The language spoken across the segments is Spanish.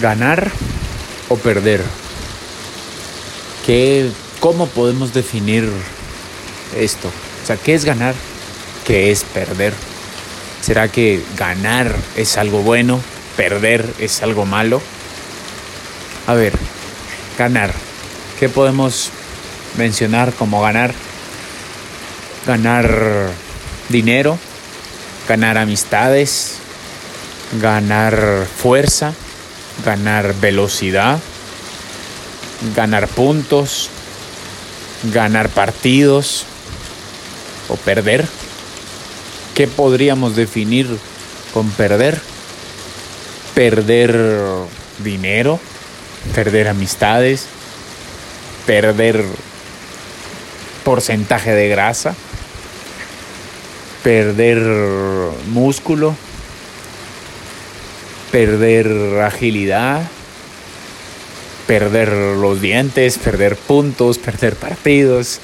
ganar o perder. ¿Qué, ¿Cómo podemos definir esto? O sea, ¿qué es ganar? ¿Qué es perder? ¿Será que ganar es algo bueno? ¿Perder es algo malo? A ver, ganar. ¿Qué podemos mencionar como ganar? Ganar dinero, ganar amistades, ganar fuerza, ganar velocidad, ganar puntos, ganar partidos o perder. ¿Qué podríamos definir con perder? Perder dinero, perder amistades, perder porcentaje de grasa, perder músculo, perder agilidad, perder los dientes, perder puntos, perder partidos.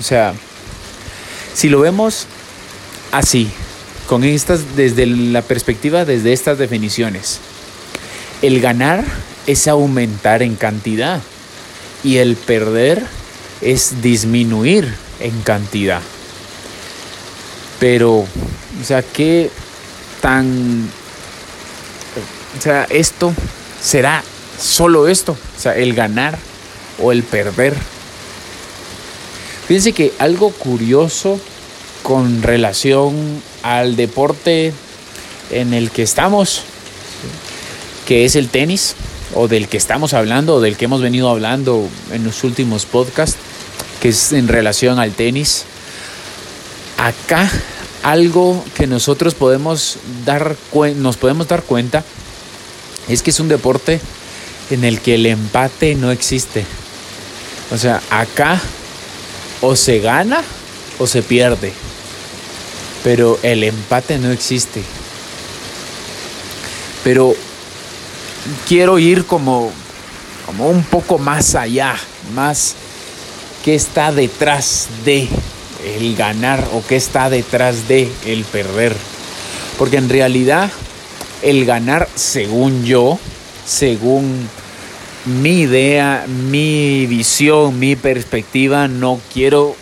O sea, si lo vemos así, con estas desde la perspectiva desde estas definiciones, el ganar es aumentar en cantidad y el perder es disminuir en cantidad. Pero, o sea, ¿qué tan... O sea, esto será solo esto, o sea, el ganar o el perder. Fíjense que algo curioso con relación al deporte en el que estamos, que es el tenis, o del que estamos hablando, o del que hemos venido hablando en los últimos podcasts, que es en relación al tenis. Acá algo que nosotros podemos dar nos podemos dar cuenta es que es un deporte en el que el empate no existe. O sea, acá o se gana o se pierde. Pero el empate no existe. Pero quiero ir como, como un poco más allá, más qué está detrás de el ganar o qué está detrás de el perder. Porque en realidad el ganar, según yo, según mi idea, mi visión, mi perspectiva, no quiero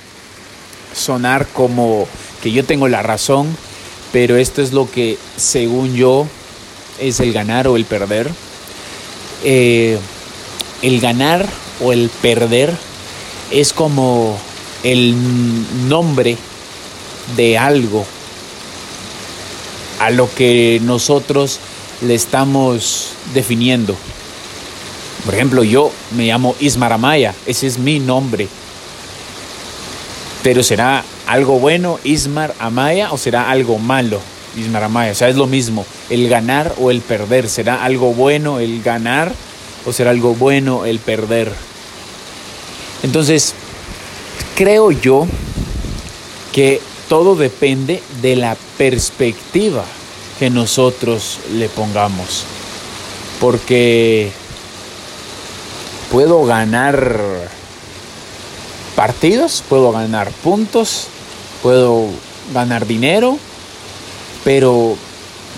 sonar como que yo tengo la razón, pero esto es lo que según yo es el ganar o el perder. Eh, el ganar o el perder es como el nombre de algo a lo que nosotros le estamos definiendo. Por ejemplo, yo me llamo Ismar Amaya, ese es mi nombre. Pero será algo bueno Ismar Amaya o será algo malo Ismar Amaya? O sea, es lo mismo, el ganar o el perder. ¿Será algo bueno el ganar o será algo bueno el perder? Entonces, creo yo que todo depende de la perspectiva que nosotros le pongamos. Porque puedo ganar partidos, puedo ganar puntos, puedo ganar dinero, pero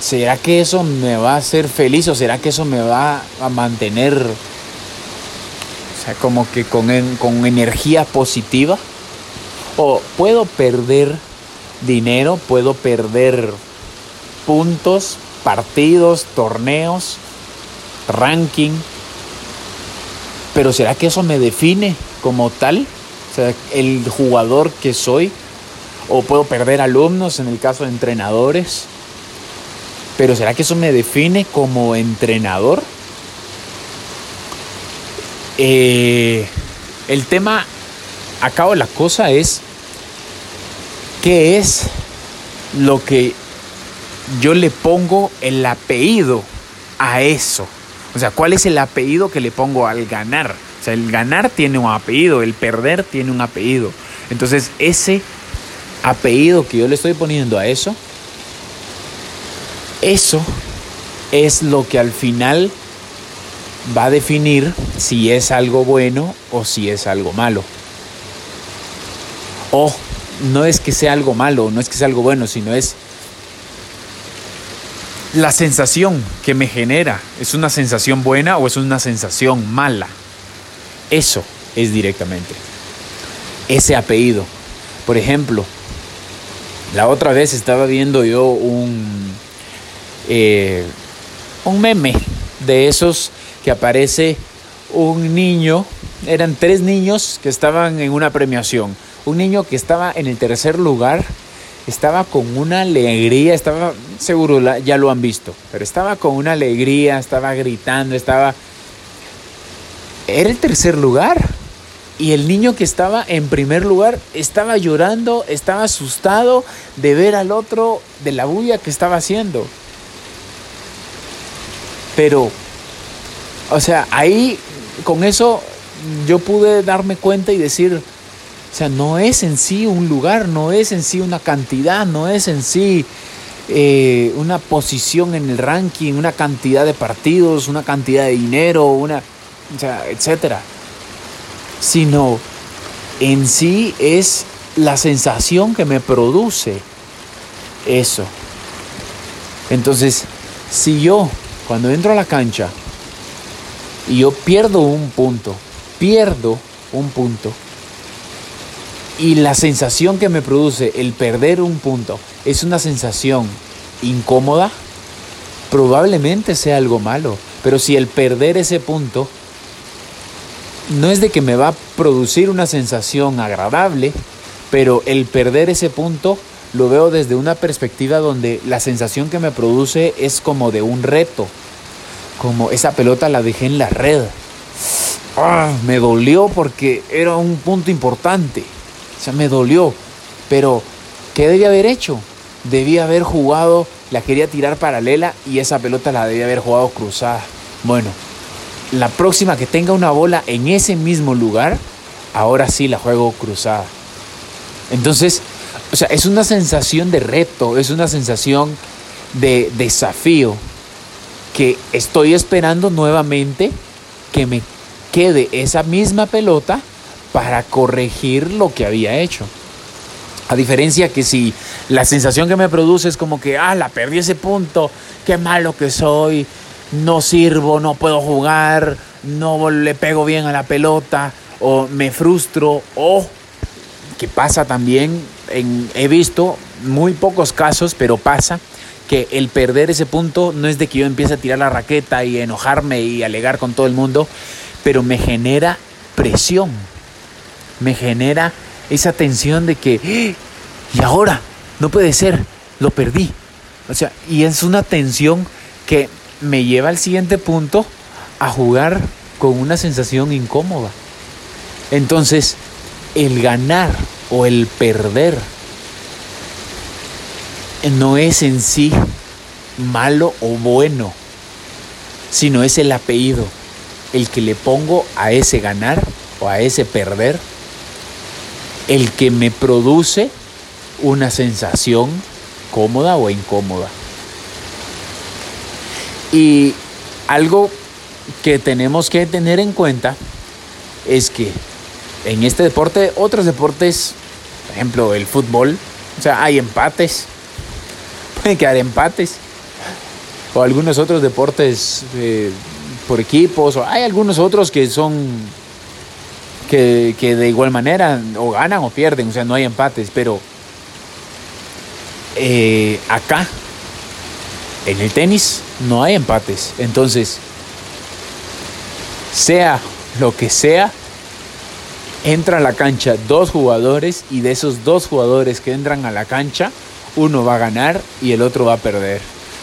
¿será que eso me va a hacer feliz o será que eso me va a mantener, o sea, como que con, con energía positiva? ¿O puedo perder dinero, puedo perder puntos, partidos, torneos, ranking? Pero ¿será que eso me define como tal? O sea, el jugador que soy. O puedo perder alumnos en el caso de entrenadores. Pero ¿será que eso me define como entrenador? Eh, el tema, acá la cosa es, ¿qué es lo que yo le pongo el apellido a eso? O sea, ¿cuál es el apellido que le pongo al ganar? O sea, el ganar tiene un apellido, el perder tiene un apellido. Entonces, ese apellido que yo le estoy poniendo a eso, eso es lo que al final va a definir si es algo bueno o si es algo malo. O no es que sea algo malo, no es que sea algo bueno, sino es la sensación que me genera, ¿es una sensación buena o es una sensación mala? Eso es directamente. Ese apellido. Por ejemplo, la otra vez estaba viendo yo un, eh, un meme de esos que aparece un niño, eran tres niños que estaban en una premiación. Un niño que estaba en el tercer lugar estaba con una alegría, estaba seguro ya lo han visto, pero estaba con una alegría, estaba gritando, estaba era el tercer lugar. Y el niño que estaba en primer lugar estaba llorando, estaba asustado de ver al otro de la bulla que estaba haciendo. Pero, o sea, ahí con eso yo pude darme cuenta y decir, o sea, no es en sí un lugar, no es en sí una cantidad, no es en sí eh, una posición en el ranking, una cantidad de partidos, una cantidad de dinero, una, o sea, etcétera. Sino en sí es la sensación que me produce eso. Entonces, si yo cuando entro a la cancha y yo pierdo un punto, pierdo un punto, y la sensación que me produce el perder un punto es una sensación incómoda, probablemente sea algo malo. Pero si el perder ese punto no es de que me va a producir una sensación agradable, pero el perder ese punto lo veo desde una perspectiva donde la sensación que me produce es como de un reto, como esa pelota la dejé en la red. Ah, me dolió porque era un punto importante. O sea, me dolió. Pero, ¿qué debía haber hecho? Debía haber jugado, la quería tirar paralela y esa pelota la debía haber jugado cruzada. Bueno, la próxima que tenga una bola en ese mismo lugar, ahora sí la juego cruzada. Entonces, o sea, es una sensación de reto, es una sensación de desafío que estoy esperando nuevamente que me quede esa misma pelota para corregir lo que había hecho. A diferencia que si la sensación que me produce es como que, ah, la perdí ese punto, qué malo que soy, no sirvo, no puedo jugar, no le pego bien a la pelota, o me frustro, o que pasa también, he visto muy pocos casos, pero pasa que el perder ese punto no es de que yo empiece a tirar la raqueta y enojarme y alegar con todo el mundo, pero me genera presión me genera esa tensión de que, ¡Ah! y ahora, no puede ser, lo perdí. O sea, y es una tensión que me lleva al siguiente punto a jugar con una sensación incómoda. Entonces, el ganar o el perder no es en sí malo o bueno, sino es el apellido, el que le pongo a ese ganar o a ese perder el que me produce una sensación cómoda o incómoda. Y algo que tenemos que tener en cuenta es que en este deporte, otros deportes, por ejemplo el fútbol, o sea, hay empates, pueden quedar empates, o algunos otros deportes eh, por equipos, o hay algunos otros que son que, de igual manera o ganan o pierden, o sea, no hay empates, pero eh, acá, en el tenis, no hay empates. Entonces, sea lo que sea, entra a la cancha dos jugadores y de esos dos jugadores que entran a la cancha, uno va a ganar y el otro va a perder.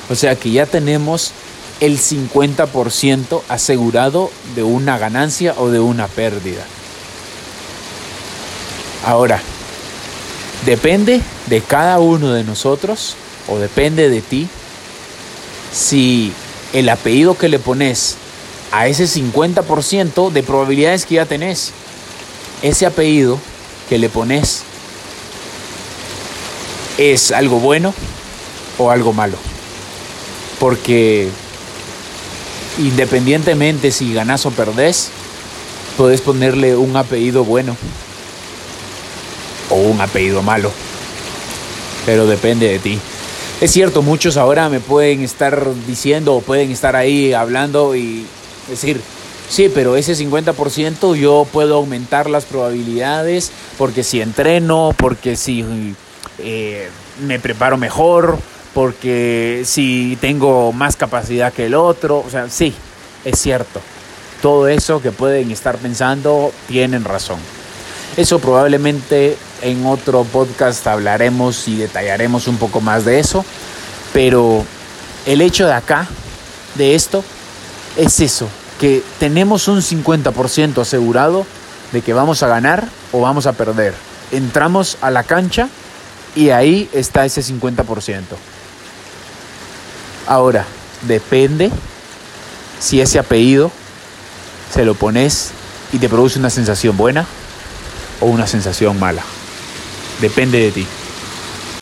O sea que ya tenemos el 50% asegurado de una ganancia o de una pérdida. Ahora, depende de cada uno de nosotros o depende de ti si el apellido que le pones a ese 50% de probabilidades que ya tenés, ese apellido que le pones es algo bueno o algo malo. Porque independientemente si ganás o perdés, puedes ponerle un apellido bueno un apellido malo. Pero depende de ti. Es cierto, muchos ahora me pueden estar diciendo o pueden estar ahí hablando y decir, sí, pero ese 50% yo puedo aumentar las probabilidades porque si entreno, porque si eh, me preparo mejor, porque si tengo más capacidad que el otro, o sea, sí, es cierto. Todo eso que pueden estar pensando tienen razón. Eso probablemente en otro podcast hablaremos y detallaremos un poco más de eso, pero el hecho de acá, de esto, es eso, que tenemos un 50% asegurado de que vamos a ganar o vamos a perder. Entramos a la cancha y ahí está ese 50%. Ahora, depende si ese apellido se lo pones y te produce una sensación buena o una sensación mala. Depende de ti.